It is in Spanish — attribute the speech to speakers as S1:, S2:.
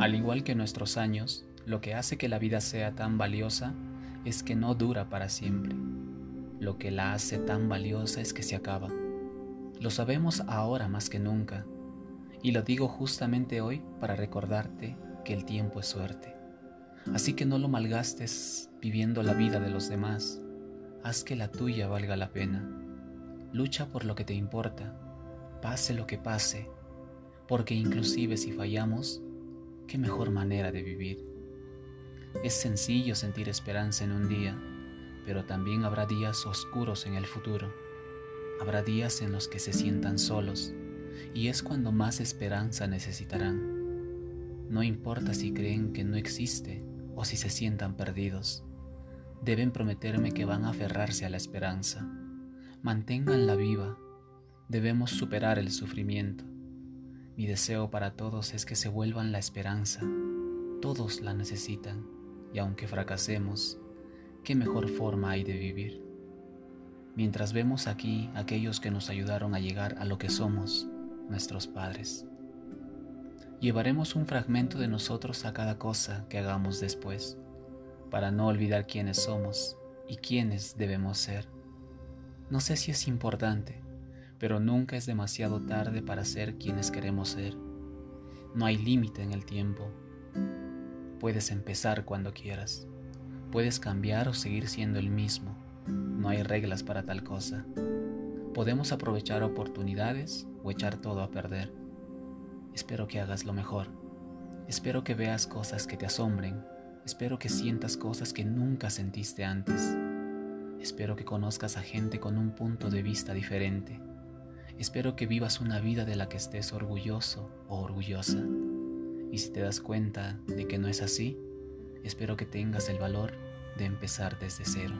S1: Al igual que nuestros años, lo que hace que la vida sea tan valiosa es que no dura para siempre. Lo que la hace tan valiosa es que se acaba. Lo sabemos ahora más que nunca, y lo digo justamente hoy para recordarte que el tiempo es suerte. Así que no lo malgastes viviendo la vida de los demás, haz que la tuya valga la pena. Lucha por lo que te importa, pase lo que pase, porque inclusive si fallamos, qué mejor manera de vivir. Es sencillo sentir esperanza en un día, pero también habrá días oscuros en el futuro. Habrá días en los que se sientan solos, y es cuando más esperanza necesitarán. No importa si creen que no existe o si se sientan perdidos. Deben prometerme que van a aferrarse a la esperanza. Manténganla viva. Debemos superar el sufrimiento. Mi deseo para todos es que se vuelvan la esperanza. Todos la necesitan y aunque fracasemos, ¿qué mejor forma hay de vivir? Mientras vemos aquí aquellos que nos ayudaron a llegar a lo que somos, nuestros padres. Llevaremos un fragmento de nosotros a cada cosa que hagamos después, para no olvidar quiénes somos y quiénes debemos ser. No sé si es importante, pero nunca es demasiado tarde para ser quienes queremos ser. No hay límite en el tiempo. Puedes empezar cuando quieras. Puedes cambiar o seguir siendo el mismo. No hay reglas para tal cosa. Podemos aprovechar oportunidades o echar todo a perder. Espero que hagas lo mejor. Espero que veas cosas que te asombren. Espero que sientas cosas que nunca sentiste antes. Espero que conozcas a gente con un punto de vista diferente. Espero que vivas una vida de la que estés orgulloso o orgullosa. Y si te das cuenta de que no es así, espero que tengas el valor de empezar desde cero.